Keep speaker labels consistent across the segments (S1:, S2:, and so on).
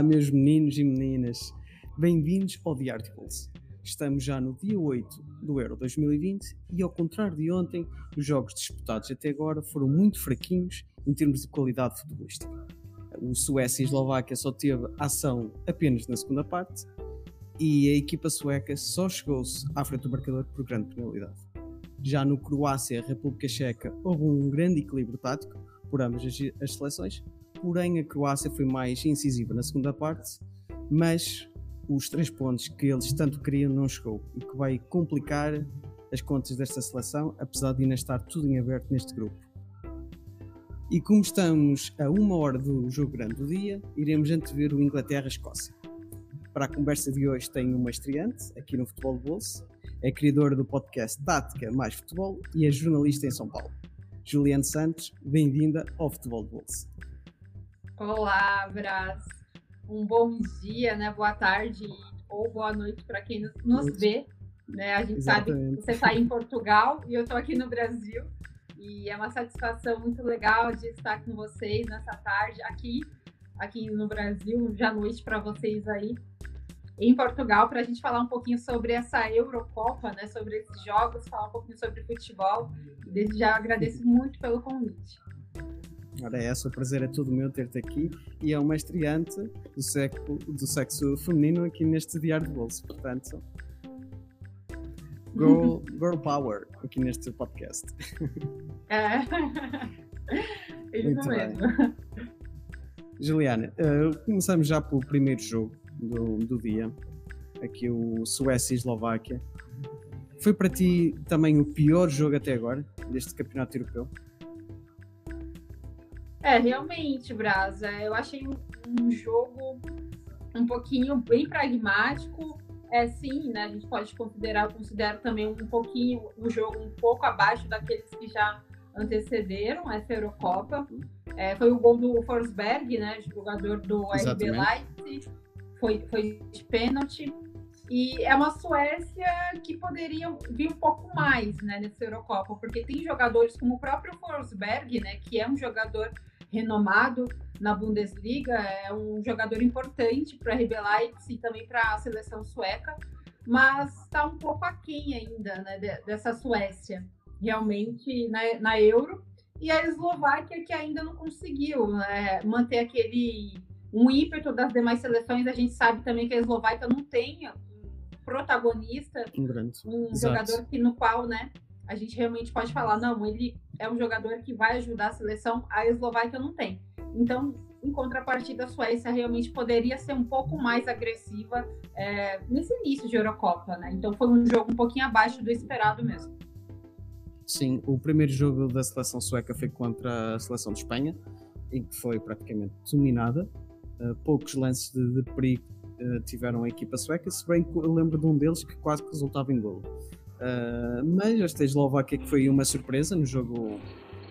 S1: Olá, meus meninos e meninas. Bem-vindos ao The Articles. Estamos já no dia 8 do Euro 2020 e, ao contrário de ontem, os jogos disputados até agora foram muito fraquinhos em termos de qualidade futebolística. O Suécia e Eslováquia só teve ação apenas na segunda parte e a equipa sueca só chegou-se à frente do marcador por grande penalidade. Já no Croácia e República Checa houve um grande equilíbrio tático por ambas as, as seleções, porém a Croácia foi mais incisiva na segunda parte, mas os três pontos que eles tanto queriam não chegou e que vai complicar as contas desta seleção, apesar de ainda estar tudo em aberto neste grupo. E como estamos a uma hora do jogo grande do dia, iremos antever o Inglaterra-Escócia. Para a conversa de hoje tenho uma estreante aqui no Futebol de Bolso, é criadora do podcast Tática Mais Futebol e é jornalista em São Paulo. Juliane Santos, bem-vinda ao Futebol de Bolso.
S2: Olá, Brás. Um bom dia, né? Boa tarde ou boa noite para quem nos, vê. Né? A gente sabe
S1: Exatamente.
S2: que você está em Portugal e eu estou aqui no Brasil. E é uma satisfação muito legal de estar com vocês nessa tarde aqui, aqui no Brasil, já noite para vocês aí em Portugal, para a gente falar um pouquinho sobre essa Eurocopa, né? Sobre esses jogos, falar um pouquinho sobre futebol. E desde já agradeço muito pelo convite.
S1: Ora, é essa, o prazer é todo meu ter-te aqui e é uma estreante do, sexo, do sexo feminino aqui neste Diário de Bolso. Portanto, girl, girl power aqui neste podcast.
S2: É.
S1: Muito bem. Juliana, eh, começamos já pelo primeiro jogo do, do dia, aqui o Suécia e Eslováquia. Foi para ti também o pior jogo até agora, deste campeonato europeu?
S2: É, realmente, Brasa, eu achei um, um jogo um pouquinho bem pragmático. É sim, né? A gente pode considerar, eu considero também um pouquinho o jogo um pouco abaixo daqueles que já antecederam essa Eurocopa. É, foi o gol do Forsberg, né? Jogador do RB. Leipzig. Foi, foi de pênalti. E é uma Suécia que poderia vir um pouco mais né, nessa Eurocopa, porque tem jogadores como o próprio Forsberg, né, que é um jogador renomado na Bundesliga, é um jogador importante para a RB Leipzig e também para a seleção sueca, mas está um pouco aquém ainda né, de- dessa Suécia, realmente na, na Euro. E a Eslováquia que ainda não conseguiu né, manter aquele um ímpeto das demais seleções. A gente sabe também que a Eslováquia não tem um protagonista
S1: Um
S2: um jogador que no qual, né, a gente realmente pode falar, não, ele é um jogador que vai ajudar a seleção, a Eslováquia não tem. Então, em contrapartida, a Suécia realmente poderia ser um pouco mais agressiva é, nesse início de Eurocopa, né? Então foi um jogo um pouquinho abaixo do esperado mesmo.
S1: Sim, o primeiro jogo da seleção sueca foi contra a seleção de Espanha, em que foi praticamente dominada. Uh, poucos lances de, de perigo uh, tiveram a equipa sueca, se bem que eu lembro de um deles que quase resultava em gol. Uh, mas esta Eslováquia que foi uma surpresa no jogo,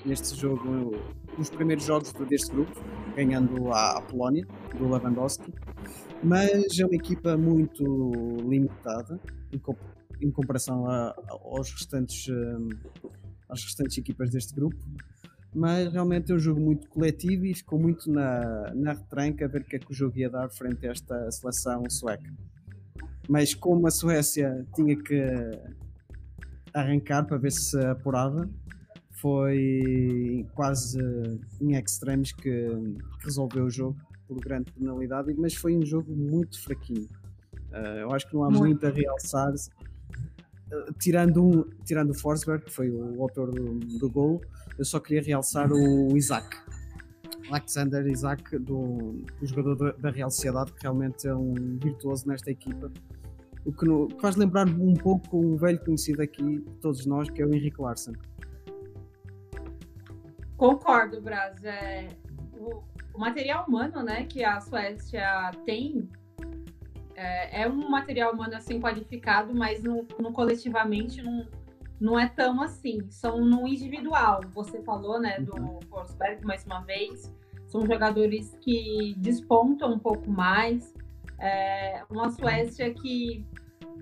S1: neste jogo, nos primeiros jogos deste grupo, ganhando à Polónia, do Lewandowski. Mas é uma equipa muito limitada em, comp- em comparação a- aos restantes, um, às restantes equipas deste grupo. Mas realmente é um jogo muito coletivo e ficou muito na, na retranca a ver o que é que o jogo ia dar frente a esta seleção sueca. Mas como a Suécia tinha que arrancar para ver se apurava, foi quase em extremos que, resolveu o jogo por grande penalidade, mas foi um jogo muito fraquinho. Uh, eu acho que não há
S2: Muito.
S1: muito a realçar. Uh, tirando, um- tirando o Forsberg, que foi o autor do, do gol, eu só queria realçar o Isaac. Alexander Isaac, do, do jogador da Real Sociedade, que realmente é um virtuoso nesta equipa. O que, no- faz lembrar um pouco um velho conhecido aqui, de todos nós, que é o Henrique Larsen.
S2: Concordo, Braz. É, o, o material humano, né, que a Suécia tem é, é um material humano assim qualificado, mas no, no coletivamente não, não é tão assim. São no individual. Você falou, né, do Forsberg mais uma vez. São jogadores que despontam um pouco mais. É uma Suécia que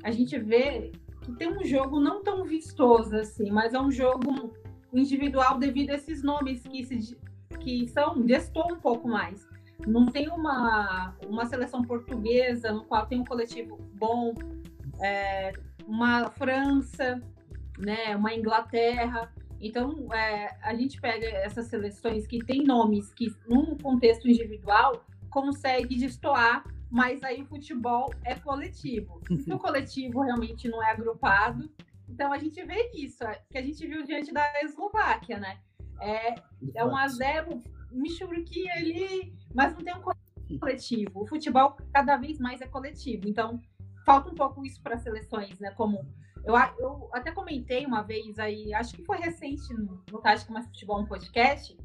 S2: a gente vê que tem um jogo não tão vistoso assim, mas é um jogo individual devido a esses nomes que, se, que são gestou um pouco mais. Não tem uma, uma seleção portuguesa no qual tem um coletivo bom, é, uma França, né, uma Inglaterra. Então, é, a gente pega essas seleções que têm nomes que, num contexto individual, consegue destoar, mas aí o futebol é coletivo. Se o coletivo realmente não é agrupado, então a gente vê isso, é, que a gente viu diante da Eslováquia, né? É, é um a zero, Michuruki ali, mas não tem um coletivo. O futebol cada vez mais é coletivo, então falta um pouco isso para seleções, né? Como eu, eu até comentei uma vez aí, acho que foi recente no, no Tática Mais Futebol, um podcast,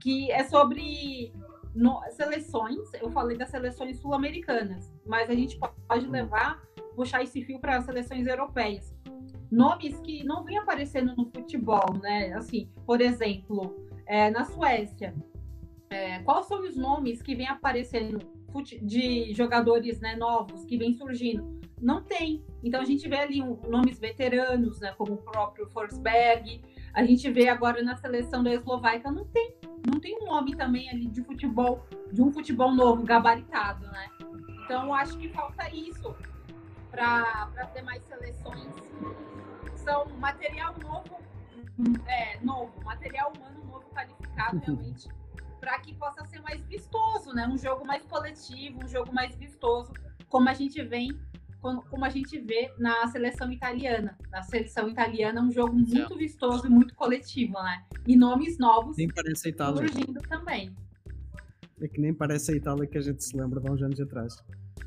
S2: que é sobre no, seleções. Eu falei das seleções sul-americanas, mas a gente pode levar, puxar esse fio para as seleções europeias. Nomes que não vêm aparecendo no futebol, né? Assim, por exemplo, é, na Suécia, é, quais são os nomes que vêm aparecendo de jogadores né, novos que vêm surgindo? Não tem. Então a gente vê ali um, nomes veteranos, né, como o próprio Forsberg. A gente vê agora na seleção da Eslováquia não tem, não tem um nome também ali de futebol, de um futebol novo, gabaritado, né? Então eu acho que falta isso para ter mais seleções. São material novo, é, novo, material humano novo qualificado realmente para que possa ser mais vistoso, né? Um jogo mais coletivo, um jogo mais vistoso, como a gente vem como a gente vê na seleção italiana. Na seleção italiana é um jogo muito vistoso e muito coletivo, né? E nomes novos
S1: nem parece a Itália.
S2: surgindo também.
S1: É que nem parece a Itália que a gente se lembra de uns anos atrás.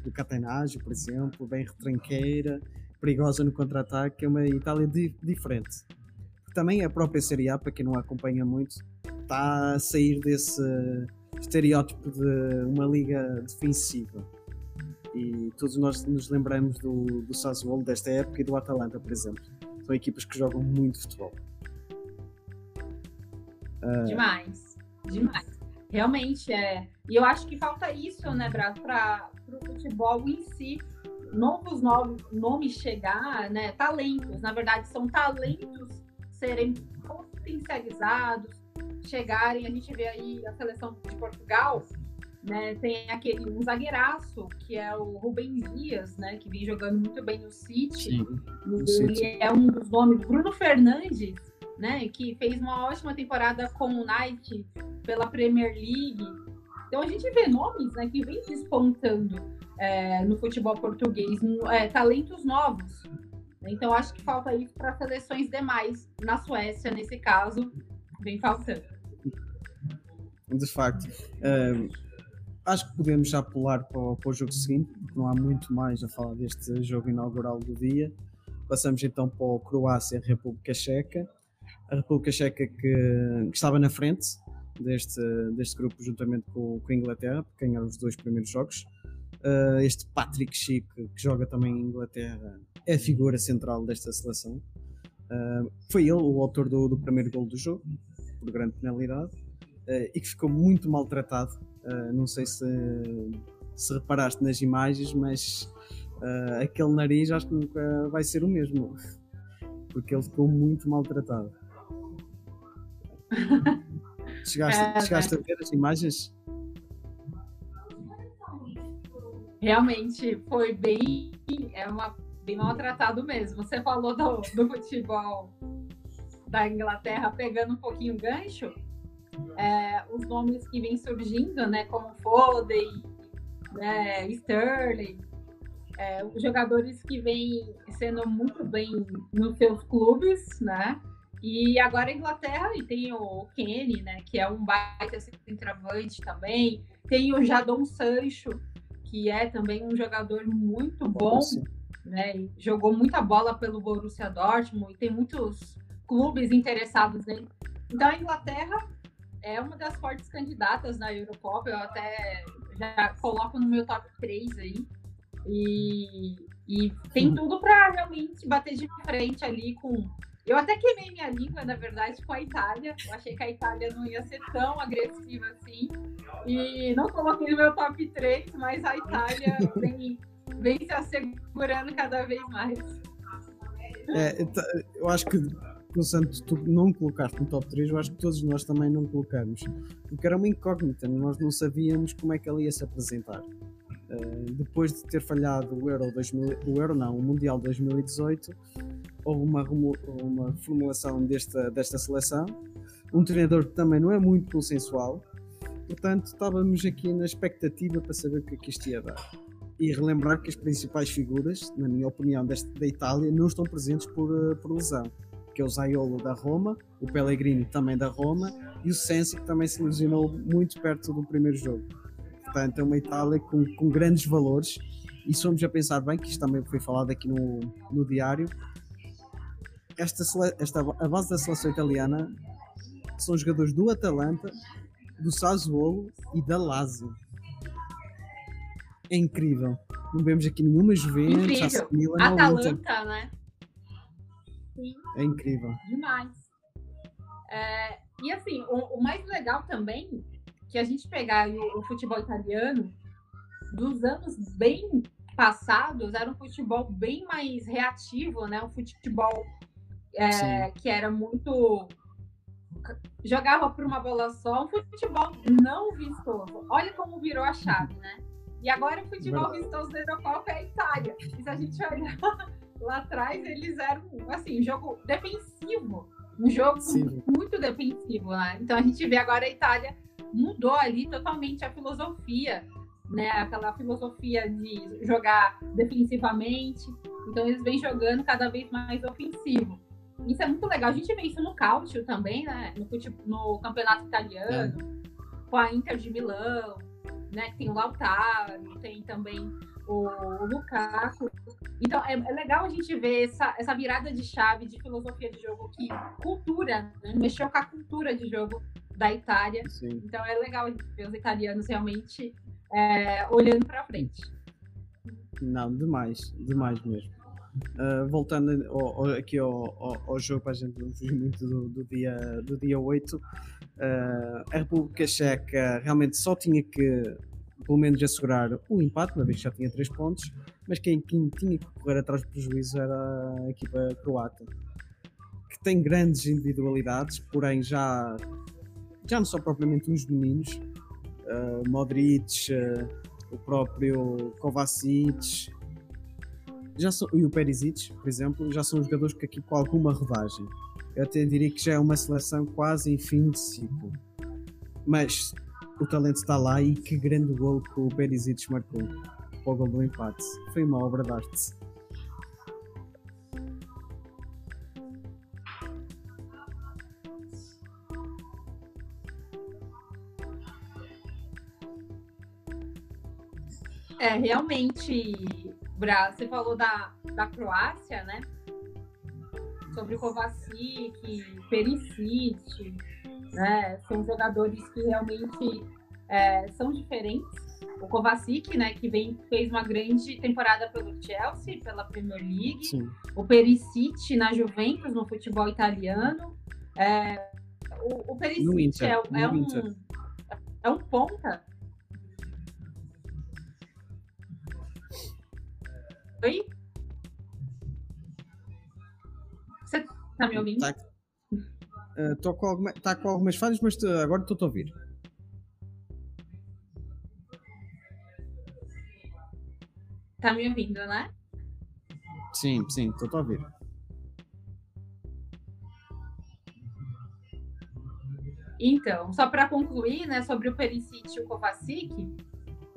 S1: Do Catenagem, por exemplo, bem retranqueira, perigosa no contra-ataque, é uma Itália di diferente. Também a própria Serie A, para quem não acompanha muito, está a sair desse estereótipo de uma liga defensiva. E todos nós nos lembramos do, do Sassuolo desta época e do Atalanta, por exemplo. São equipas que jogam muito futebol.
S2: Uh... Demais, demais. Realmente é. E eu acho que falta isso, né, Brás, para o futebol em si. Novos nomes chegar, né? Talentos, na verdade, são talentos serem potencializados, chegarem, a gente vê aí a seleção de Portugal, né, tem aquele um zagueiraço, que é o Rubem Dias, né, que vem jogando muito bem no City. Sim, no ele City. é um dos nomes, Bruno Fernandes, né, que fez uma ótima temporada com o Knight pela Premier League. Então a gente vê nomes né, que vem despontando é, no futebol português, é, talentos novos. Então acho que falta isso para seleções demais, na Suécia, nesse caso, vem faltando
S1: de facto. Uh, acho que podemos já pular para o, para o, jogo seguinte, porque não há muito mais a falar deste jogo inaugural do dia. Passamos então para o Croácia-República Checa. A República Checa que, que, estava na frente deste, deste grupo, juntamente com, com a Inglaterra, porque ganharam os dois primeiros jogos. Uh, este Patrick Schick, que joga também em Inglaterra, é a figura central desta seleção. Uh, foi ele o autor do, do primeiro gol do jogo, por grande penalidade uh, e que ficou muito maltratado. Uh, não sei se, se reparaste nas imagens, mas uh, aquele nariz acho que nunca vai ser o mesmo, porque ele ficou muito maltratado. chegaste, é, chegaste a ver as imagens?
S2: Realmente foi bem, é uma, bem maltratado mesmo. Você falou do, do futebol da Inglaterra pegando um pouquinho gancho é, os nomes que vêm surgindo, né, como Foden, né, Sterling, é, os jogadores que vêm sendo muito bem nos seus clubes, né? E agora a Inglaterra e tem o Kenny, né, que é um baita centroavante também. Tem o Jadon Sancho, que é também um jogador muito bom, né? Jogou muita bola pelo Borussia Dortmund e tem muitos clubes interessados nele. Então a Inglaterra é uma das fortes candidatas na Eurocopa. Eu até já coloco no meu top 3 aí. E, e tem
S1: Uhum.
S2: tudo para realmente bater de frente ali com. Eu até queimei minha língua, na verdade, com a Itália. Eu achei que a Itália não ia ser tão agressiva assim. E não coloquei no meu top 3, mas a Itália vem, vem se assegurando cada vez mais.
S1: É, ta- eu acho que no Santos tu não colocaste no top 3, eu acho que todos nós também não colocamos. Porque era uma incógnita, nós não sabíamos como é que ele ia se apresentar. Uh, depois de ter falhado o Euro 2000, o Euro não, o Mundial 2018, houve uma, uma formulação desta, desta seleção. Um treinador que também não é muito consensual, portanto estávamos aqui na expectativa para saber o que é que isto ia dar. E relembrar que as principais figuras, na minha opinião, deste, da Itália não estão presentes por, uh, por lesão. Que é o Zaiolo da Roma, o Pellegrini também da Roma e o Sensi que também se lesionou muito perto do primeiro jogo. Portanto, é uma Itália com, com grandes valores e se formos a pensar bem, que isto também foi falado aqui no, no diário, esta, esta, a base da seleção italiana são jogadores do Atalanta, do Sassuolo e da Lazio. É incrível. Não vemos aqui nenhuma Juventus, Milan, Inter.
S2: Atalanta, né? Sim,
S1: É incrível.
S2: demais. É, e assim, o, o mais legal também, que a gente pegar o, o futebol italiano, dos anos bem passados, era um futebol bem mais reativo, né? Um futebol é, que era muito. jogava por uma bola só, um futebol não vistoso. Olha como virou a chave, né? E agora o futebol
S1: Verdade.
S2: vistoso da Eurocopa é a Itália. E se a gente olhar lá atrás, eles eram, assim, um jogo defensivo. Um jogo
S1: Sim.
S2: muito defensivo, né? Então a gente vê agora a Itália mudou ali totalmente a filosofia, né? Aquela filosofia de jogar defensivamente. Então eles vêm jogando cada vez mais ofensivo. Isso é muito legal. A gente vê isso no Calcio também, né? No, no campeonato italiano, com a Inter de Milão, né? Que tem o Lautaro, tem também o Lukaku. Então é, é legal a gente ver essa, essa virada de chave de filosofia de jogo que cultura, né? mexeu com a cultura de jogo da Itália.
S1: Sim.
S2: Então é legal ver os italianos realmente é, olhando para frente.
S1: Não, demais, demais mesmo. Uh, voltando ao- ao- aqui ao, ao, ao jogo, para a gente não fugir muito do, do dia, do dia 8, uh, a República Checa realmente só tinha que, pelo menos, assegurar o empate, uma vez que já tinha 3 pontos, mas quem, quem tinha que correr atrás do prejuízo era a equipa croata, que tem grandes individualidades, porém já, já não são propriamente uns meninos. Uh, Modric, uh, o próprio Kovacic, já são, e o Perisic, por exemplo, já são jogadores que aqui com alguma rodagem. Eu até diria que já é uma seleção quase em fim de ciclo. Mas o talento está lá e que grande gol que o Perisic marcou o gol do empate. Foi uma obra de arte.
S2: É, realmente, Bra, você falou da, da Croácia, né? Sobre Kovacic, Perisic, né? São jogadores que realmente é, são diferentes. O Kovacic, né, que vem, fez uma grande temporada pelo Chelsea, pela Premier League.
S1: Sim.
S2: O Perisic na Juventus, no futebol italiano. É, o, o Perisic é, é um,
S1: Inter.
S2: é um ponta. Oi? Você tá me ouvindo?
S1: Tá, uh, tô com alguma, tá com algumas falhas, mas uh, agora estou a ouvir.
S2: Tá me ouvindo, né?
S1: Sim, sim, estou a ouvir.
S2: Então, só para concluir, né, sobre o Perisic e o Kovacic,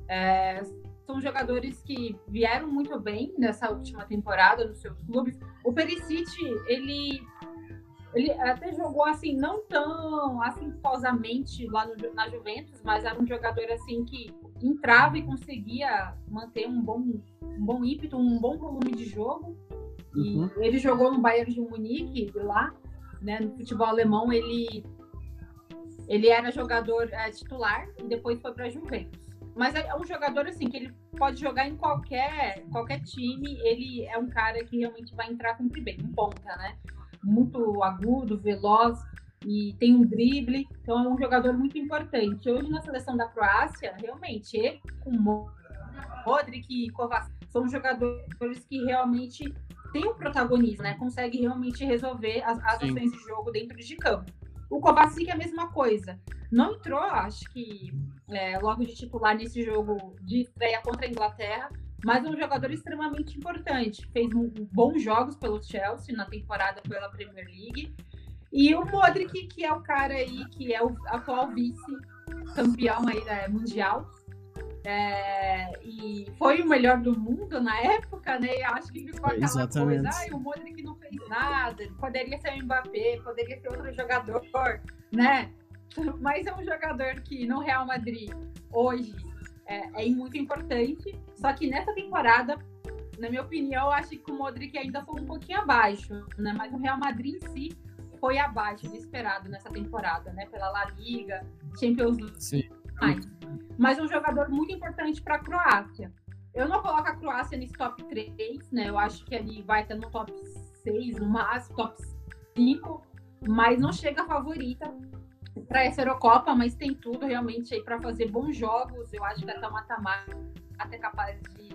S2: é, são jogadores que vieram muito bem nessa última temporada nos seus clubes. O Perisic, ele, ele até jogou assim, não tão assintosamente lá no, na Juventus, mas era um jogador assim que entrava e conseguia manter um bom, um bom ímpeto, um bom volume de jogo. E
S1: Uhum.
S2: ele jogou no Bayern de Munique lá, né, no futebol alemão, ele Ele era jogador é, titular e depois foi para Juventus. Mas é um jogador assim que ele pode jogar em qualquer qualquer time. Ele é um cara que realmente vai entrar com bem, um ponta, né? Muito agudo, veloz e tem um drible. Então é um jogador muito importante. Hoje na seleção da Croácia, realmente ele com Modric e Kovacic são jogadores que realmente têm um protagonismo, né? Consegue realmente resolver as, as ações de jogo dentro de campo. O Kovacic é a mesma coisa. Não entrou, acho que é, logo de titular nesse jogo de estreia contra a Inglaterra, mas é um jogador extremamente importante. Fez bons jogos pelo Chelsea na temporada pela Premier League. E o Modric, que é o cara aí que é o atual vice-campeão aí da mundial, é, e foi o melhor do mundo na época, né? Acho que ficou aquela Exatamente. coisa, ah, o Modric não fez nada, poderia ser o Mbappé, poderia ser outro jogador, né? Mas é um jogador que no Real Madrid hoje é, é muito importante. Só que nessa temporada, na minha opinião, eu acho que o Modric ainda foi um pouquinho abaixo, né? Mas o Real Madrid em si foi abaixo do esperado nessa temporada, né? Pela La Liga, Champions League. Sim. Mais mas é um jogador muito importante para a Croácia. Eu não coloco a Croácia nesse top 3, né? Eu acho que ele vai estar no top 6, no máximo, top 5, mas não chega favorita para essa Eurocopa, mas tem tudo realmente aí para fazer bons jogos. Eu acho que até o mata-mata até capaz de,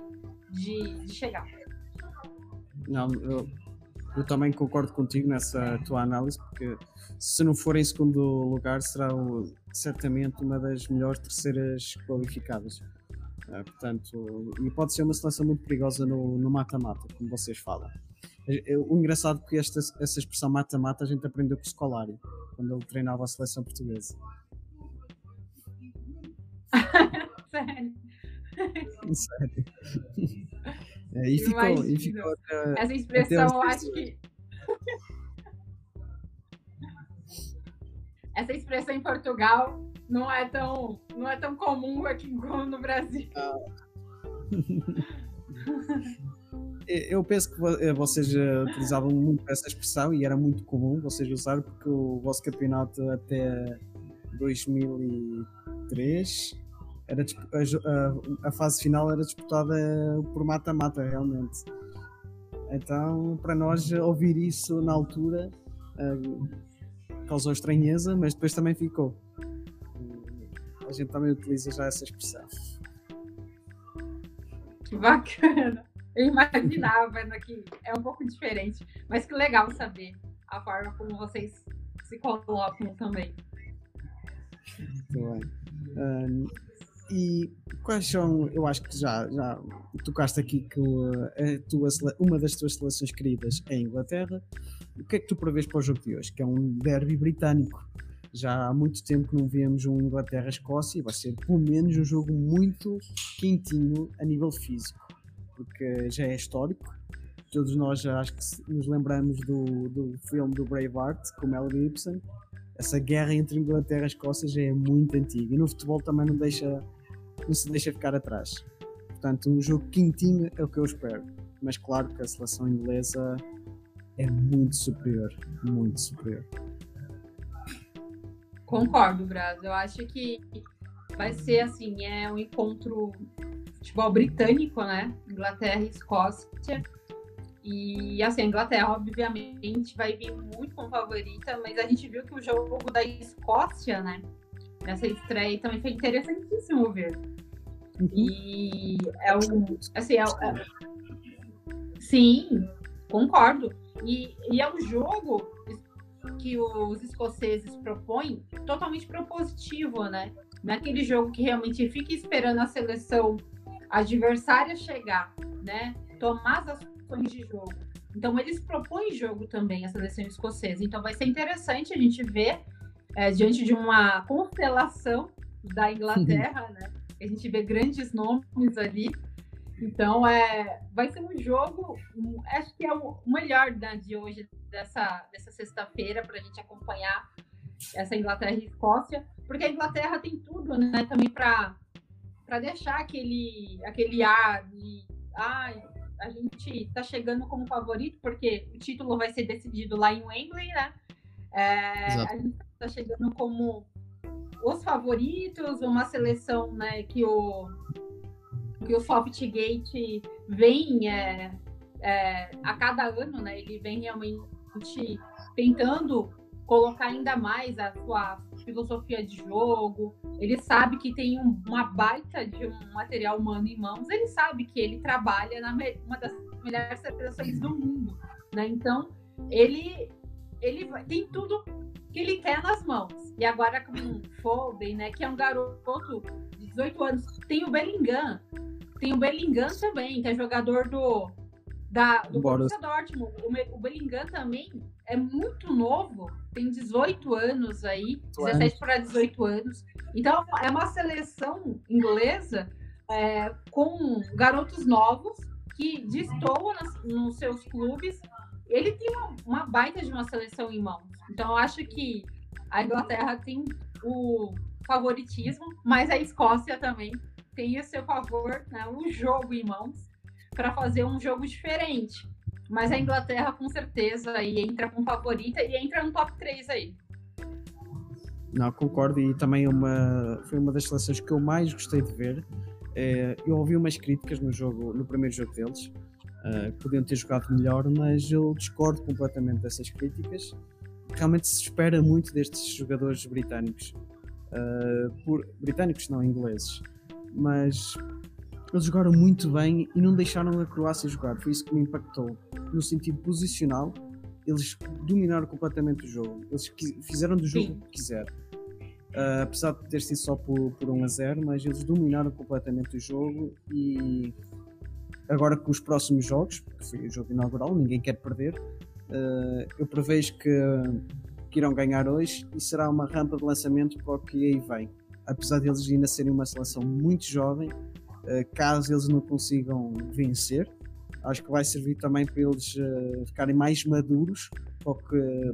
S2: de, de chegar.
S1: Não, eu, eu também concordo contigo nessa tua análise, porque se não for em segundo lugar, será o, certamente uma das melhores terceiras qualificadas. Uh, portanto, e pode ser uma seleção muito perigosa no mata-mata, como vocês falam. O engraçado é que esta, essa expressão mata-mata a gente aprendeu com o Scolari, quando ele treinava a seleção portuguesa.
S2: Sério?
S1: Sério. É, e, ficou, e ficou.
S2: Uh, Essa expressão eu acho que. Essa expressão em Portugal não é tão, não é tão comum aqui como no Brasil. Ah.
S1: Eu penso que eh, vocês eh, utilizavam muito essa expressão e era muito comum vocês usar porque o vosso campeonato até 2003 era a, a, fase final era disputada por mata-mata realmente. Então, para nós ouvir isso na altura uh, causou estranheza, mas depois também ficou. A gente também utiliza já essa expressão.
S2: Que bacana! Eu imaginava que é um pouco diferente, mas que legal saber a forma como vocês se colocam também.
S1: Muito bem. E quais são, eu acho que já, já tocaste aqui que a tua, uma das tuas seleções queridas é a Inglaterra. O que é que tu prevês para o jogo de hoje? Que é um derby britânico. Já há muito tempo que não vemos um Inglaterra-Escócia e vai ser pelo menos um jogo muito quentinho a nível físico, porque já é histórico. Todos nós já acho que nos lembramos do, do filme do Braveheart com Mel Gibson. Essa guerra entre Inglaterra e Escócia já é muito antiga e no futebol também não deixa não se deixa ficar atrás. Portanto, um jogo quentinho é o que eu espero. Mas claro que a seleção inglesa é muito superior. Muito superior.
S2: Concordo, Braz. Eu acho que vai ser assim, é um encontro futebol britânico, né? Inglaterra e Escócia. E assim, a Inglaterra, obviamente, vai vir muito como favorita, mas a gente viu que o jogo da Escócia, né? Nessa estreia também foi interessantíssimo ver. Uhum. E é um. Assim, é, é, sim, concordo. E, e é um jogo que os escoceses propõem totalmente propositivo, né? Naquele jogo que realmente fica esperando a seleção adversária chegar, né? Tomar as ações de jogo. Então, eles propõem jogo também, a seleção escocesa. Então, vai ser interessante a gente ver, é, diante de uma constelação da Inglaterra, né? A gente vê grandes nomes ali. Então, é, vai ser um jogo, acho que é o melhor né, de hoje, dessa, dessa sexta-feira, para a gente acompanhar essa Inglaterra e Escócia, porque a Inglaterra tem tudo, né, também para deixar aquele, aquele ar de, ah, a gente está chegando como favorito, porque o título vai ser decidido lá em Wembley, né? É, a gente está chegando como os favoritos, uma seleção né, que o que o Softgate vem é, é, a cada ano, né? Ele vem realmente tentando colocar ainda mais a sua filosofia de jogo. Ele sabe que tem um, uma baita de um material humano em mãos. Ele sabe que ele trabalha na uma das melhores seleções do mundo, né? Então ele ele tem tudo que ele quer nas mãos. E agora com o Foden, né, que é um garoto de 18 anos, tem o Bellingham, tem o Bellingham também, que é jogador do da, do Borussia Dortmund. O, o Bellingham também é muito novo, tem 18 anos aí, 17 para 18 anos. Então é uma seleção inglesa é, com garotos novos que destoam nas, nos seus clubes ele tem uma, uma, baita de uma seleção em mãos. Então, eu acho que a Inglaterra tem o favoritismo, mas a Escócia também tem a seu favor, né, um jogo em mãos para fazer um jogo diferente. Mas a Inglaterra, com certeza, aí entra com favorita e entra no top 3 aí.
S1: Não, concordo, e também uma, foi uma das seleções que eu mais gostei de ver. É, eu ouvi umas críticas no jogo, no primeiro jogo deles, uh, podiam ter jogado melhor, mas eu discordo completamente dessas críticas. Realmente se espera muito destes jogadores britânicos, uh, por, britânicos não ingleses, mas eles jogaram muito bem e não deixaram a Croácia jogar. Foi isso que me impactou. No sentido posicional, eles dominaram completamente o jogo. Eles fizeram do jogo Sim. o que quiseram. Uh, apesar de ter sido só por, por 1 a 0, mas eles dominaram completamente o jogo e agora com os próximos jogos, porque foi o jogo inaugural, ninguém quer perder, uh, eu prevejo que, que, irão ganhar hoje e será uma rampa de lançamento para o que aí vem. Apesar deles ainda serem uma seleção muito jovem, caso eles não consigam vencer, acho que vai servir também para eles uh, ficarem mais maduros para,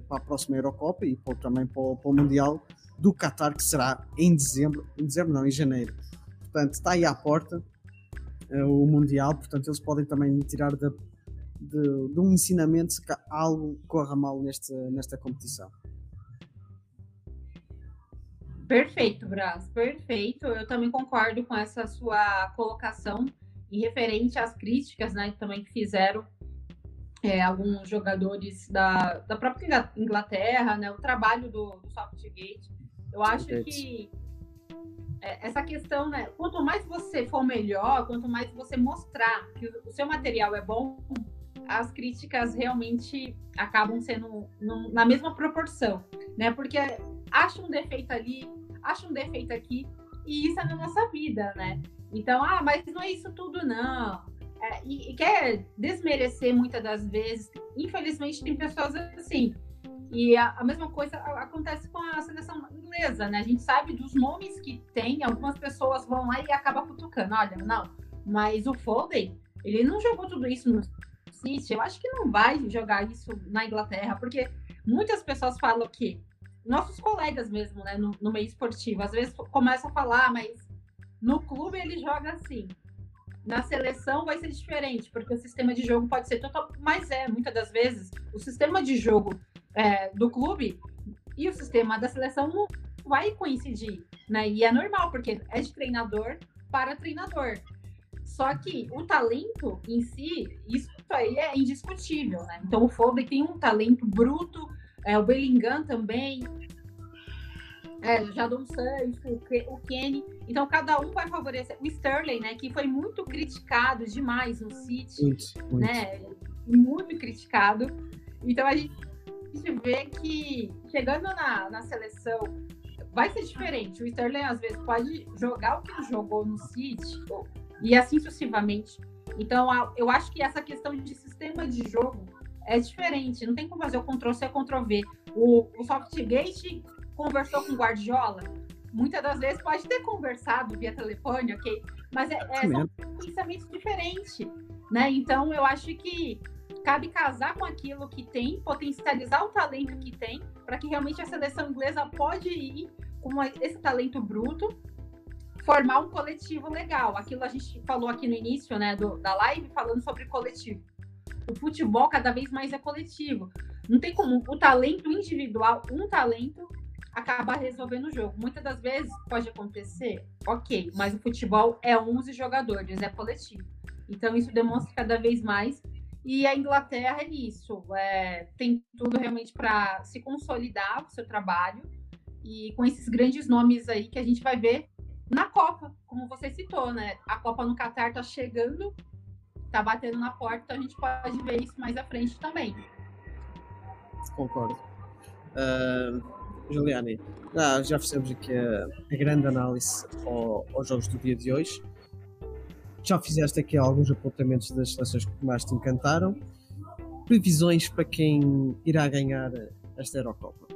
S1: para, a próxima Eurocopa e para, também para o, para o Mundial do Qatar, que será em dezembro, em dezembro não, em janeiro. Portanto, está aí à porta uh, o Mundial, portanto eles podem também tirar de, de, de um ensinamento se algo corra mal neste, nesta competição.
S2: Perfeito, Brás, perfeito. Eu também concordo com essa sua colocação e referente às críticas, né, também que fizeram é, alguns jogadores da, da própria Inglaterra, né, o trabalho do, do Softgate. Eu acho que é, essa questão, né? Quanto mais você for melhor, quanto mais você mostrar que o seu material é bom, as críticas realmente acabam sendo no, na mesma proporção, né? Porque acha um defeito ali, acha um defeito aqui, e isso é na nossa vida, né? Então, ah, mas não é isso tudo, não. É, e, e quer desmerecer muitas das vezes. Infelizmente, tem pessoas assim e a, a, mesma coisa acontece com a seleção inglesa, né? A gente sabe dos nomes que tem, algumas pessoas vão lá e acabam cutucando. Olha, não, mas o Foden, ele não jogou tudo isso no City. Eu acho que não vai jogar isso na Inglaterra, porque muitas pessoas falam que nossos colegas mesmo, né, no, no meio esportivo, às vezes começam a falar, mas no clube ele joga assim. Na seleção vai ser diferente, porque o sistema de jogo pode ser total. Mas é, muitas das vezes, o sistema de jogo é, do clube e o sistema da seleção não vai coincidir, né? E é normal, porque é de treinador para treinador. Só que o talento em si, isso aí é indiscutível, né? Então o Foden tem um talento bruto, é, o Bellingham também, é, o Jadon Sancho, o Kenny. Então cada um vai favorecer. O Sterling, né? Que foi muito criticado demais no City, muito, muito. né? Muito criticado. Então a gente gente vê que chegando na, na seleção vai ser diferente. O Sterling às vezes pode jogar o que jogou no City e assim sucessivamente. Então eu acho que essa questão de sistema de jogo é diferente. Não tem como fazer o Ctrl C, Ctrl V. O, o Softgate conversou com o Guardiola. Muitas das vezes pode ter conversado via telefone, ok? Mas é, é são pensamentos diferentes, né? Então eu acho que cabe casar com aquilo que tem, potencializar o talento que tem, para que realmente a seleção inglesa pode ir com esse talento bruto, formar um coletivo legal. Aquilo a gente falou aqui no início, né, do, da live, falando sobre coletivo. O futebol cada vez mais é coletivo. Não tem como o talento individual, um talento, acabar resolvendo o jogo. Muitas das vezes pode acontecer, ok, mas o futebol é 11 jogadores, é coletivo. Então isso demonstra cada vez mais. E a Inglaterra é isso, é, tem tudo realmente para se consolidar o seu trabalho e com esses grandes nomes aí que a gente vai ver na Copa, como você citou, né? A Copa no Catar tá chegando, tá batendo na porta, então a gente pode ver isso mais à frente também.
S1: Concordo. Uh, Juliane, já, já fizemos aqui a, a grande análise ao, aos jogos do dia de hoje. Já fizeste aqui alguns apontamentos das seleções que mais te encantaram. Previsões para quem irá ganhar esta Eurocopa?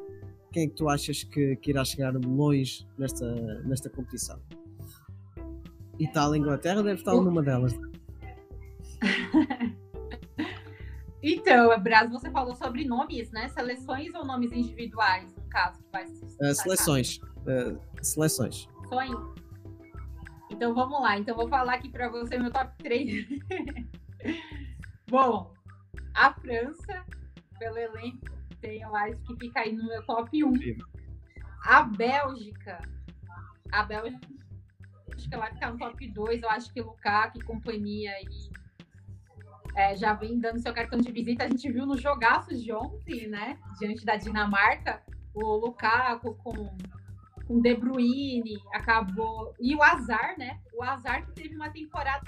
S1: Quem é que tu achas que, que irá chegar longe nesta, nesta competição? Itália e Inglaterra deve estar numa delas.
S2: Então, Braz, você falou sobre nomes, né? Seleções ou nomes individuais, no caso, que vai se
S1: uh, Seleções. Uh, seleções.
S2: Sonho. Então vamos lá. Então vou falar aqui para você meu top 3. Bom, a França, pelo elenco, tem, eu acho que fica aí no meu top 1. A Bélgica. A Bélgica acho que vai ficar no top 2. Eu acho que Lukaku e companhia aí é, já vem dando seu cartão de visita. A gente viu nos jogaços de ontem, né? Diante da Dinamarca, o Lukaku com, com De Bruyne acabou. E o Azar, né? O Azar que teve uma temporada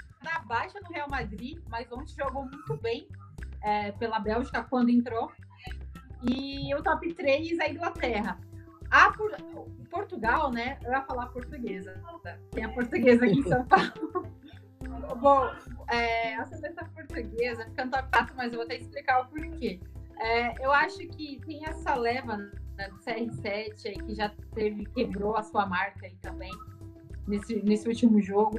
S2: baixa no Real Madrid, mas ontem jogou muito bem é, pela Bélgica quando entrou. E o top 3 é a Inglaterra. A Por... Portugal, né? Eu ia falar portuguesa. Tem a portuguesa aqui em São Paulo. Bom, é, a seleção portuguesa fica no top 4, mas eu vou até explicar o porquê. É, eu acho que tem essa leva né, do CR7 aí que já teve, quebrou a sua marca aí também nesse, nesse último jogo.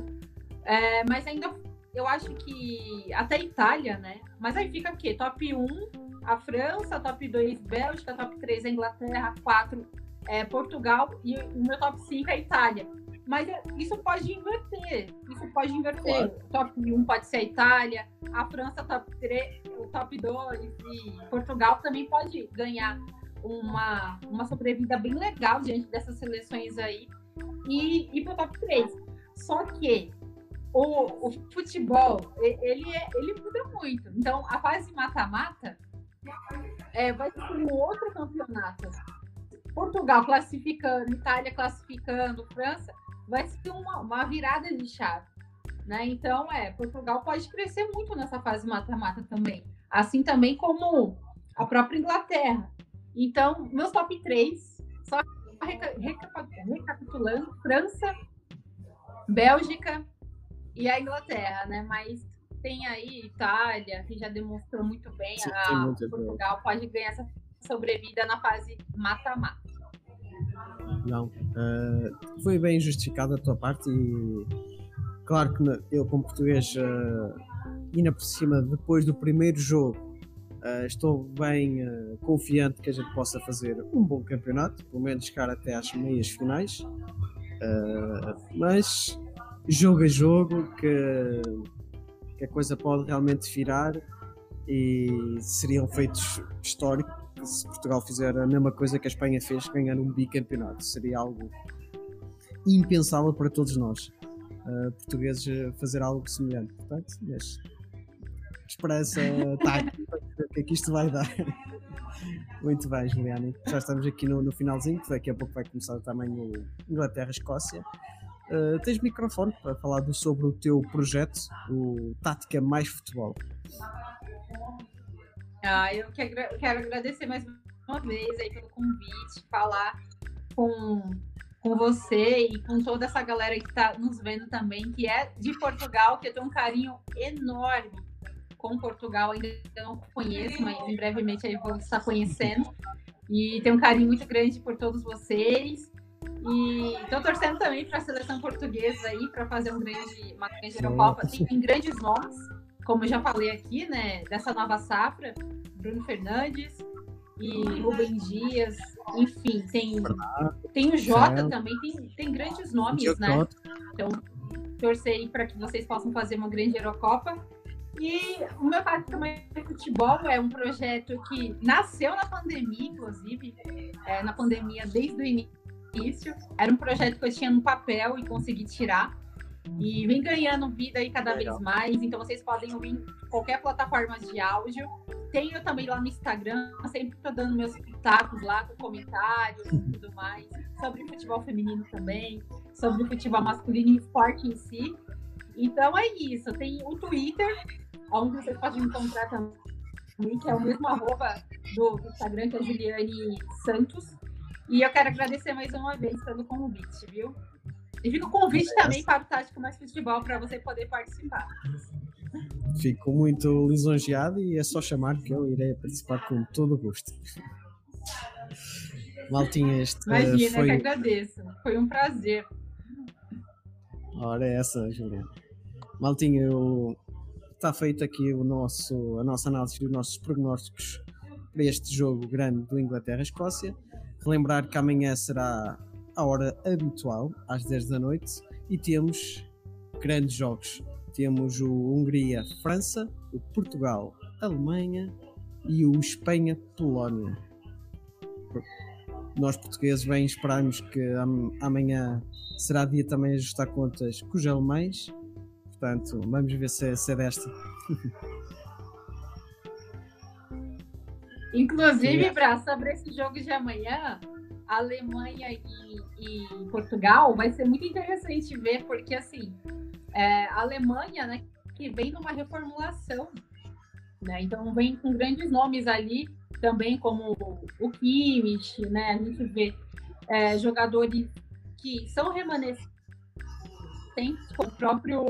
S2: É, mas ainda eu acho que até a Itália, né? Mas aí fica o quê? Top 1 a França, top 2 Bélgica, top 3 a Inglaterra, 4 é, Portugal e o meu top 5 é a Itália. Mas é, isso pode inverter. Isso pode inverter. Claro. Top 1 pode ser a Itália, a França top 3, o top 2 e Portugal também pode ganhar uma, uma sobrevida bem legal diante dessas seleções aí e ir para o top 3. Só que o, o futebol, ele, é, ele muda muito. Então, a fase mata-mata é, vai ser um outro campeonato. Portugal classificando, Itália classificando, França vai ser uma, uma virada de chave. Né? Então, é, Portugal pode crescer muito nessa fase mata-mata também. Assim também como a própria Inglaterra. Então, meus top 3, só recapitulando, França, Bélgica e a Inglaterra, né? Mas tem aí Itália, que já demonstrou muito bem, Sim, a Portugal pode ganhar essa sobrevida na fase mata-mata.
S1: Não. Uh, foi bem justificada a tua parte e claro que eu como português uh, ainda por cima depois do primeiro jogo uh, estou bem uh, confiante que a gente possa fazer um bom campeonato, pelo menos chegar até às meias finais. mas jogo a jogo que, que a coisa pode realmente virar e seriam feitos históricos se Portugal fizer a mesma coisa que a Espanha fez, ganhar um bicampeonato. Seria algo impensável para todos nós, uh, portugueses, fazer algo semelhante. Portanto, mas esperança tática o que é que isto vai dar. Muito bem, Juliana. Já estamos aqui no, no finalzinho, daqui a pouco vai começar também o Inglaterra-Escócia. Uh, tens microfone para falar sobre o teu projeto, o Tática Mais Futebol.
S2: Ah, eu quero agradecer mais uma vez aí pelo convite, falar com, com você e com toda essa galera que está nos vendo também, que é de Portugal, que eu tenho um carinho enorme com Portugal, ainda não conheço, mas em brevemente aí vou estar conhecendo. E tenho um carinho muito grande por todos vocês. E estou torcendo também para a seleção portuguesa aí, para fazer um grande, uma grande Eurocopa. Tem grandes nomes como eu já falei aqui, né, dessa nova safra, Bruno Fernandes e Rubem Dias, enfim, tem, tem o Jota também, tem, tem grandes nomes, né? Então, torcer para que vocês possam fazer uma grande Eurocopa. E o meu Parque também de Futebol é um projeto que nasceu na pandemia, inclusive, é, na pandemia desde o início. Era um projeto que eu tinha no papel e consegui tirar. E vem ganhando vida aí cada
S1: Legal.
S2: vez mais. Então vocês podem ouvir em qualquer plataforma de áudio. Tenho também lá no Instagram, sempre tô dando meus pitacos lá com comentários e tudo mais. Sobre futebol feminino também, sobre futebol masculino e esporte em si. Então é isso. Tem o Twitter, onde vocês podem encontrar também, que é o mesmo arroba do do Instagram, que é Juliane Santos. E eu quero agradecer mais uma vez pelo convite, viu? E fica o convite também para o Tático Mais Futebol para você poder participar.
S1: Fico muito lisonjeado e é só chamar que eu irei participar com todo o gosto. Maltinha, este
S2: Imagina, eu que
S1: foi.
S2: agradeço. Foi um prazer.
S1: Ora, é essa, Juliana. Maltinha, está feito aqui o nosso, a nossa análise dos nossos prognósticos para este jogo grande do Inglaterra-Escócia. Relembrar que amanhã será a hora habitual, às 10 da noite, e temos grandes jogos. Temos o Hungria-França, o Portugal-Alemanha e o Espanha-Polónia. Nós portugueses bem esperamos que am- amanhã será dia também ajustar contas com os alemães. Portanto, vamos ver se, é- se é desta.
S2: Inclusive. Bra, sobre esse jogo de amanhã, Alemanha e, e Portugal, vai ser muito interessante ver, porque assim, é, a Alemanha, né, que vem numa reformulação, né? Então vem com grandes nomes ali, também como o Kimmich, né? A gente vê é, jogadores que são remanescentes, como o próprio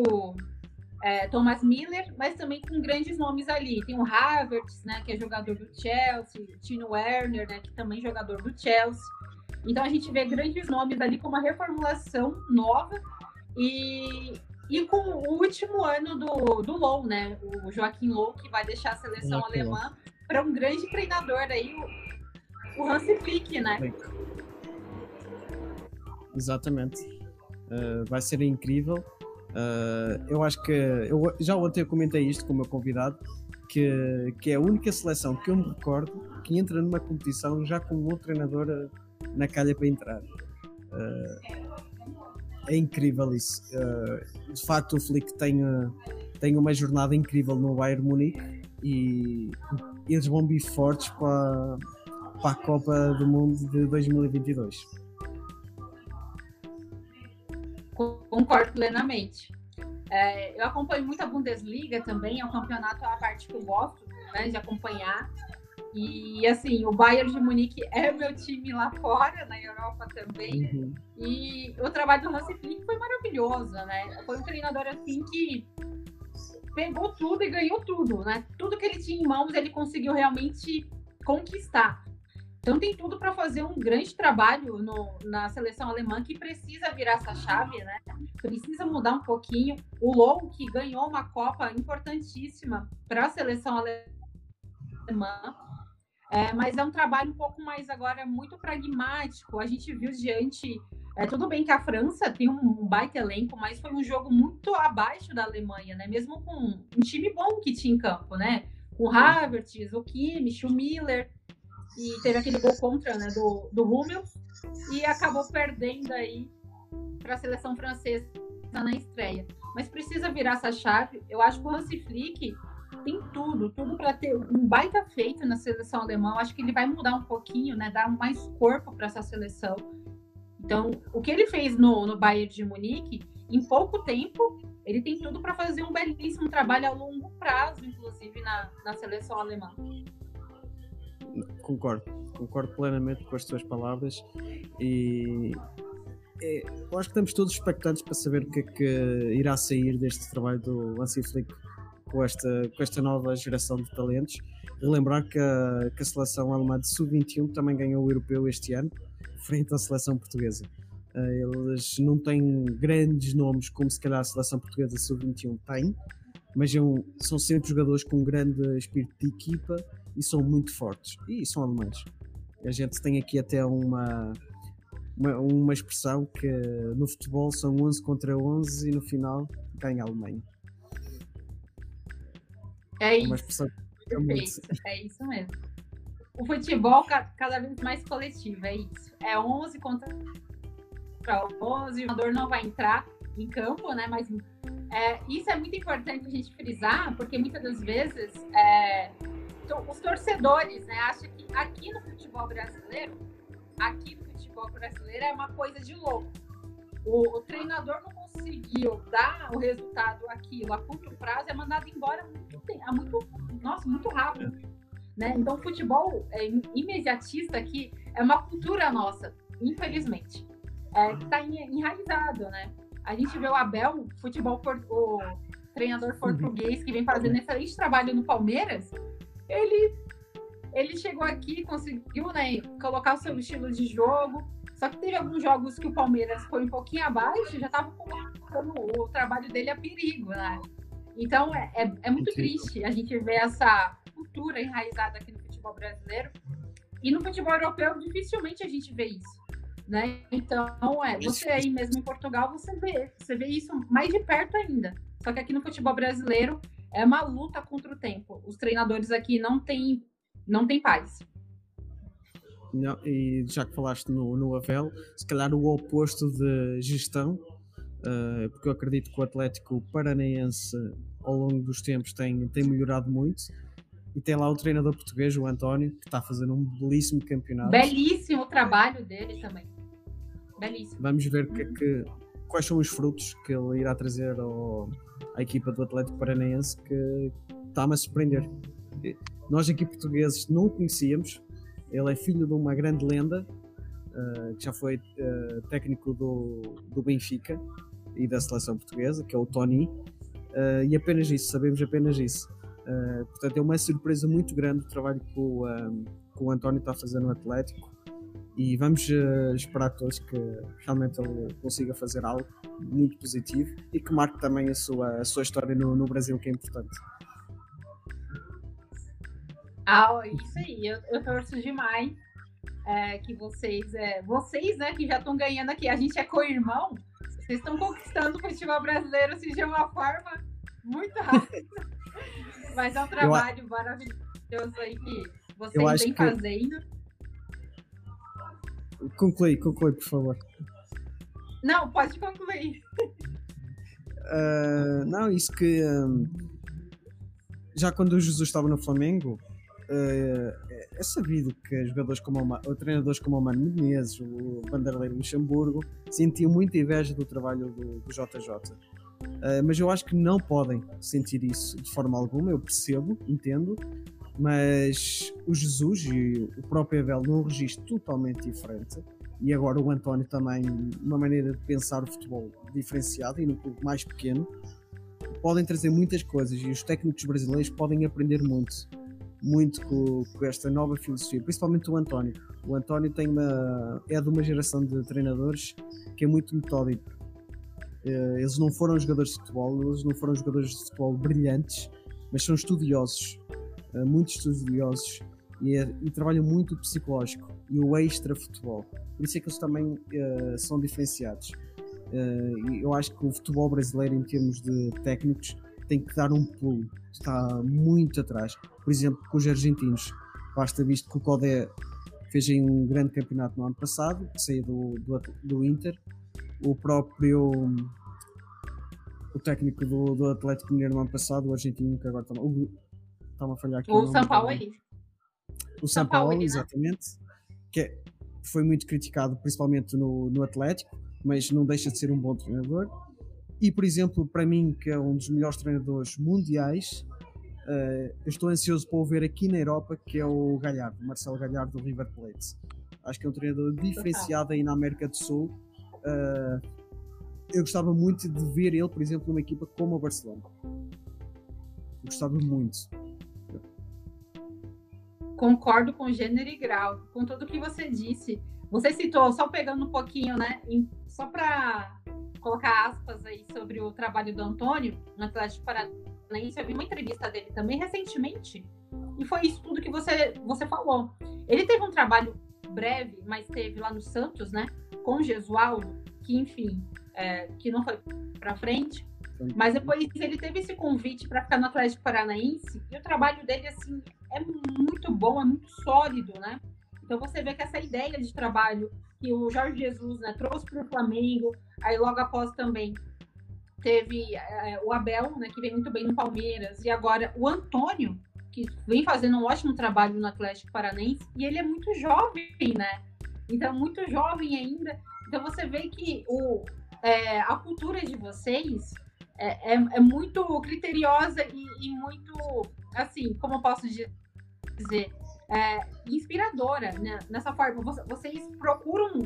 S2: é, Thomas Miller, mas também com grandes nomes ali. Tem o Havertz, né, que é jogador do Chelsea, Tino Werner, né, que também é jogador do Chelsea. Então a gente vê grandes nomes ali com uma reformulação nova e, e com o último ano do, do Low, né, o Joaquim Low, que vai deixar a seleção alemã para um grande treinador aí, o, o Hansi Flick, né?
S1: Exatamente. Uh, vai ser incrível. Uh, eu acho que. Eu já ontem eu comentei isto com o meu convidado. Que, que é a única seleção que eu me recordo que entra numa competição já com um outro treinador uh, na calha para entrar. Uh, é incrível isso. Uh, de facto, o Flick tem, uh, tem uma jornada incrível no Bayern Munique e eles vão vir fortes para, para a Copa do Mundo de 2022.
S2: Concordo plenamente. É, eu acompanho muito a Bundesliga também, é um campeonato a parte que eu gosto né, de acompanhar. E assim, o Bayern de Munique é meu time lá fora, na Europa também.
S1: Uhum.
S2: E o trabalho do Hansi Flick foi maravilhoso, né? Foi um treinador assim que pegou tudo e ganhou tudo, né? Tudo que ele tinha em mãos ele conseguiu realmente conquistar. Então tem tudo para fazer um grande trabalho no, na seleção alemã que precisa virar essa chave, né? Precisa mudar um pouquinho. O Low que ganhou uma Copa importantíssima para a seleção alemã. É, mas é um trabalho um pouco mais agora muito pragmático. A gente viu diante. É, tudo bem que a França tem um baita elenco, mas foi um jogo muito abaixo da Alemanha, né? Mesmo com um time bom que tinha em campo, né? O Havertz, o Kimmich, o Miller e teve aquele gol contra né, do, do e acabou perdendo aí para a seleção francesa na estreia. Mas precisa virar essa chave. Eu acho que o Hansi Flick tem tudo, tudo para ter um baita feito na seleção alemã. Acho que ele vai mudar um pouquinho, né, dar mais corpo para essa seleção. Então, o que ele fez no, no Bayern de Munique, em pouco tempo, ele tem tudo para fazer um belíssimo trabalho a longo prazo, inclusive na, na seleção alemã.
S1: Concordo, concordo plenamente com as tuas palavras e é, eu acho que estamos todos expectantes para saber o que é que irá sair deste trabalho do Hansi Flick com esta, com esta nova geração de talentos. Relembrar que a, que a seleção alemã de sub-21 também ganhou o europeu este ano, frente à seleção portuguesa. Eh, Eles não têm grandes nomes como se calhar a seleção portuguesa sub-21 tem, mas é são sempre jogadores com um grande espírito de equipa e são muito fortes. E são alemães. A gente tem aqui até uma, uma, uma expressão que no futebol são 11 contra 11 e no final ganha a Alemanha.
S2: É isso.
S1: muito.
S2: É isso mesmo. O futebol ca- cada vez mais coletivo, é isso. É 11 contra 11, o jogador não vai entrar em campo, né? Mas é, isso é muito importante a gente frisar, porque muitas das vezes é, os torcedores né, acham que aqui no futebol brasileiro, aqui no futebol brasileiro é uma coisa de louco. O, o treinador não conseguiu dar o resultado aquilo a curto prazo, é mandado embora muito, muito, nossa, muito rápido. Né? Então, o futebol é, imediatista aqui é uma cultura nossa, infelizmente, é, que está enraizado, né? A gente vê o Abel, futebol por- o treinador português que vem fazendo excelente trabalho no Palmeiras, ele ele chegou aqui, conseguiu né, colocar o seu estilo de jogo. Só que teve alguns jogos que o Palmeiras foi um pouquinho abaixo, já estava colocando o trabalho dele a perigo, né? Então é, é, é muito triste a gente ver essa cultura enraizada aqui no futebol brasileiro. E no futebol europeu, dificilmente a gente vê isso. Né? Então, é, você aí mesmo em Portugal, você vê, você vê isso mais de perto ainda. Só que aqui no futebol brasileiro é uma luta contra o tempo. Os treinadores aqui não têm não têm paz.
S1: Não, e já que falaste no, no Avel, se calhar o oposto de gestão, eh, porque eu acredito que o Atlético Paranaense ao longo dos tempos tem, tem melhorado muito. E tem lá o treinador português, o António, que está fazendo um belíssimo campeonato.
S2: Belíssimo o trabalho dele também. Belíssimo.
S1: Vamos ver que, que- quais são os frutos que ele irá trazer ao- à equipa do Atlético Paranaense, que está-me a surpreender. Nós aqui portugueses não o conhecíamos, ele é filho de uma grande lenda, eh, que já foi eh, técnico do, do Benfica e da seleção portuguesa, que é o Tony, eh, e apenas isso, sabemos apenas isso. Portanto, é uma surpresa muito grande o trabalho que o, que o António está a fazer no Atlético e vamos eh, esperar todos que realmente ele consiga fazer algo muito positivo e que marque também a sua, a sua história no, no Brasil, que é importante.
S2: Ah, isso aí, eu, eu torço demais é, que vocês, é, vocês, né, que já estão ganhando aqui, a gente é co-irmão, vocês estão conquistando o futebol brasileiro assim, de uma forma muito rápida. Mas é um trabalho maravilhoso aí que vocês
S1: Eu
S2: vêm
S1: que-
S2: fazendo.
S1: Conclui, conclui, por favor.
S2: Não, pode concluir.
S1: Ah, não, isso que hum, já quando o Jesus estava no Flamengo, é- é sabido que jogadores como o, Ma- treinadores como o Mano Menezes, o Vanderlei Luxemburgo, sentiam muita inveja do trabalho do, do JJ. Ah, mas eu acho que não podem sentir isso de forma alguma, eu percebo, entendo, mas o Jesus e o próprio Abel num registro totalmente diferente, e agora o António também, uma maneira de pensar o futebol diferenciado e no clube mais pequeno, podem trazer muitas coisas e os técnicos brasileiros podem aprender muito, muito com, com esta nova filosofia, principalmente o António. O António tem uma, é de uma geração de treinadores que é muito metódico. Eh, Eles não foram jogadores de futebol, eles não foram jogadores de futebol brilhantes, mas são estudiosos, eh, muito estudiosos e, é- e trabalham muito o psicológico e o extra futebol. Por isso é que eles também eh, são diferenciados. Eu acho que o futebol brasileiro, em termos de técnicos, tem que dar um pulo. Está muito atrás. Por exemplo, com os argentinos. Basta visto que o Codé fez aí um grande campeonato no ano passado, que saiu do, do, do Inter. O próprio o técnico do, do Atlético Mineiro no ano passado, o argentino, que agora está o- está-me a falhar aqui.
S2: O São Paulo aí.
S1: O São
S2: São Paulo,
S1: Paulo,
S2: né?
S1: exatamente, que é- foi muito criticado, principalmente no, no Atlético, mas não deixa de ser um bom treinador. E, por exemplo, para mim, que é um dos melhores treinadores mundiais, eu estou ansioso para o ver aqui na Europa, que é o Galhardo, Marcelo Galhardo do River Plate. Acho que é um treinador diferenciado aí na América do Sul. Eh, eu gostava muito de ver ele, por exemplo, numa equipa como o Barcelona. Eu gostava muito.
S2: Concordo com gênero e grau, com tudo que você disse. Você citou, só pegando um pouquinho, né? só para colocar aspas aí sobre o trabalho do Antônio no Atlético Paranaense, eu vi uma entrevista dele também recentemente, e foi isso tudo que você, você falou. Ele teve um trabalho breve, mas teve lá no Santos, né? Com o Gesualdo, que enfim, é, que não foi para frente. Mas depois ele teve esse convite para ficar no Atlético Paranaense e o trabalho dele assim é muito bom, é muito sólido, né? Então você vê que essa ideia de trabalho que o Jorge Jesus né, trouxe para o Flamengo, aí logo após também teve é, o Abel, né, que vem muito bem no Palmeiras, e agora o Antônio, que vem fazendo um ótimo trabalho no Atlético Paranaense, e ele é muito jovem, né? Então, muito jovem ainda. Então, você vê que o, é, a cultura de vocês é, é, é muito criteriosa e, e, muito, assim, como eu posso dizer, é, inspiradora né? nessa forma. Vocês procuram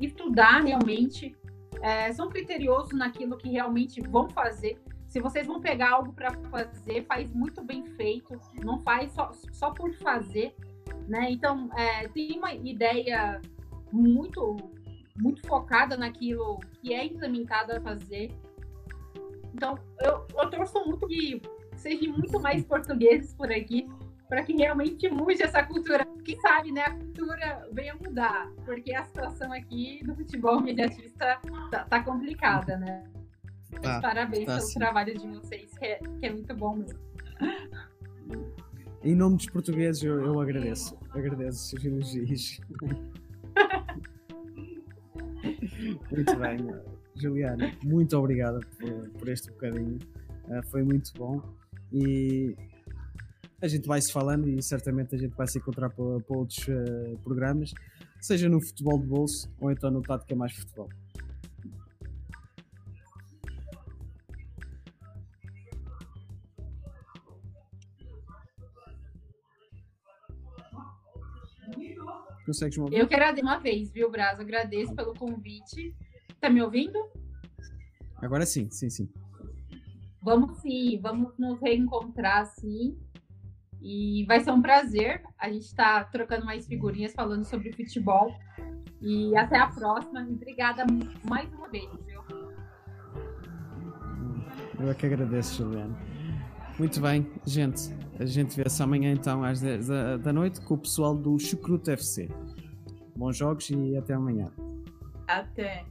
S2: estudar realmente, é, são criteriosos naquilo que realmente vão fazer. Se vocês vão pegar algo para fazer, faz muito bem feito, não faz só, só por fazer. Né? Então, é, tem uma ideia muito muito focada naquilo que é implementado a fazer. Então, eu, eu torço muito que sejam muito mais portugueses por aqui, para que realmente mude essa cultura. Quem sabe, né, a cultura venha mudar, porque a situação aqui do futebol mediatista tá, tá complicada, né? Tá, parabéns tá, pelo sim. trabalho de vocês, que é, que é muito bom mesmo.
S1: Em nome dos portugueses, eu, eu agradeço. Agradeço os elogios. Muito bem, Juliana, muito obrigada por, por este bocadinho. Uh, foi muito bom. E a gente vai se falando e certamente a gente vai se encontrar para, para outros uh, programas, seja no futebol de bolso ou então no Tática Mais Futebol. Consegues me ouvir?
S2: Eu quero uma vez, viu, Braz? Agradeço pelo convite. Tá me ouvindo?
S1: Agora sim, sim, sim.
S2: Vamos sim, vamos nos reencontrar sim. E vai ser um prazer. A gente está trocando mais figurinhas falando sobre futebol. E até a próxima. Obrigada mais uma vez, viu?
S1: Eu é que agradeço, Juliana. Muito bem, gente. A gente vê-se amanhã então às 10 da, da noite com o pessoal do Chucruto FC. Bons jogos e até amanhã.
S2: Até.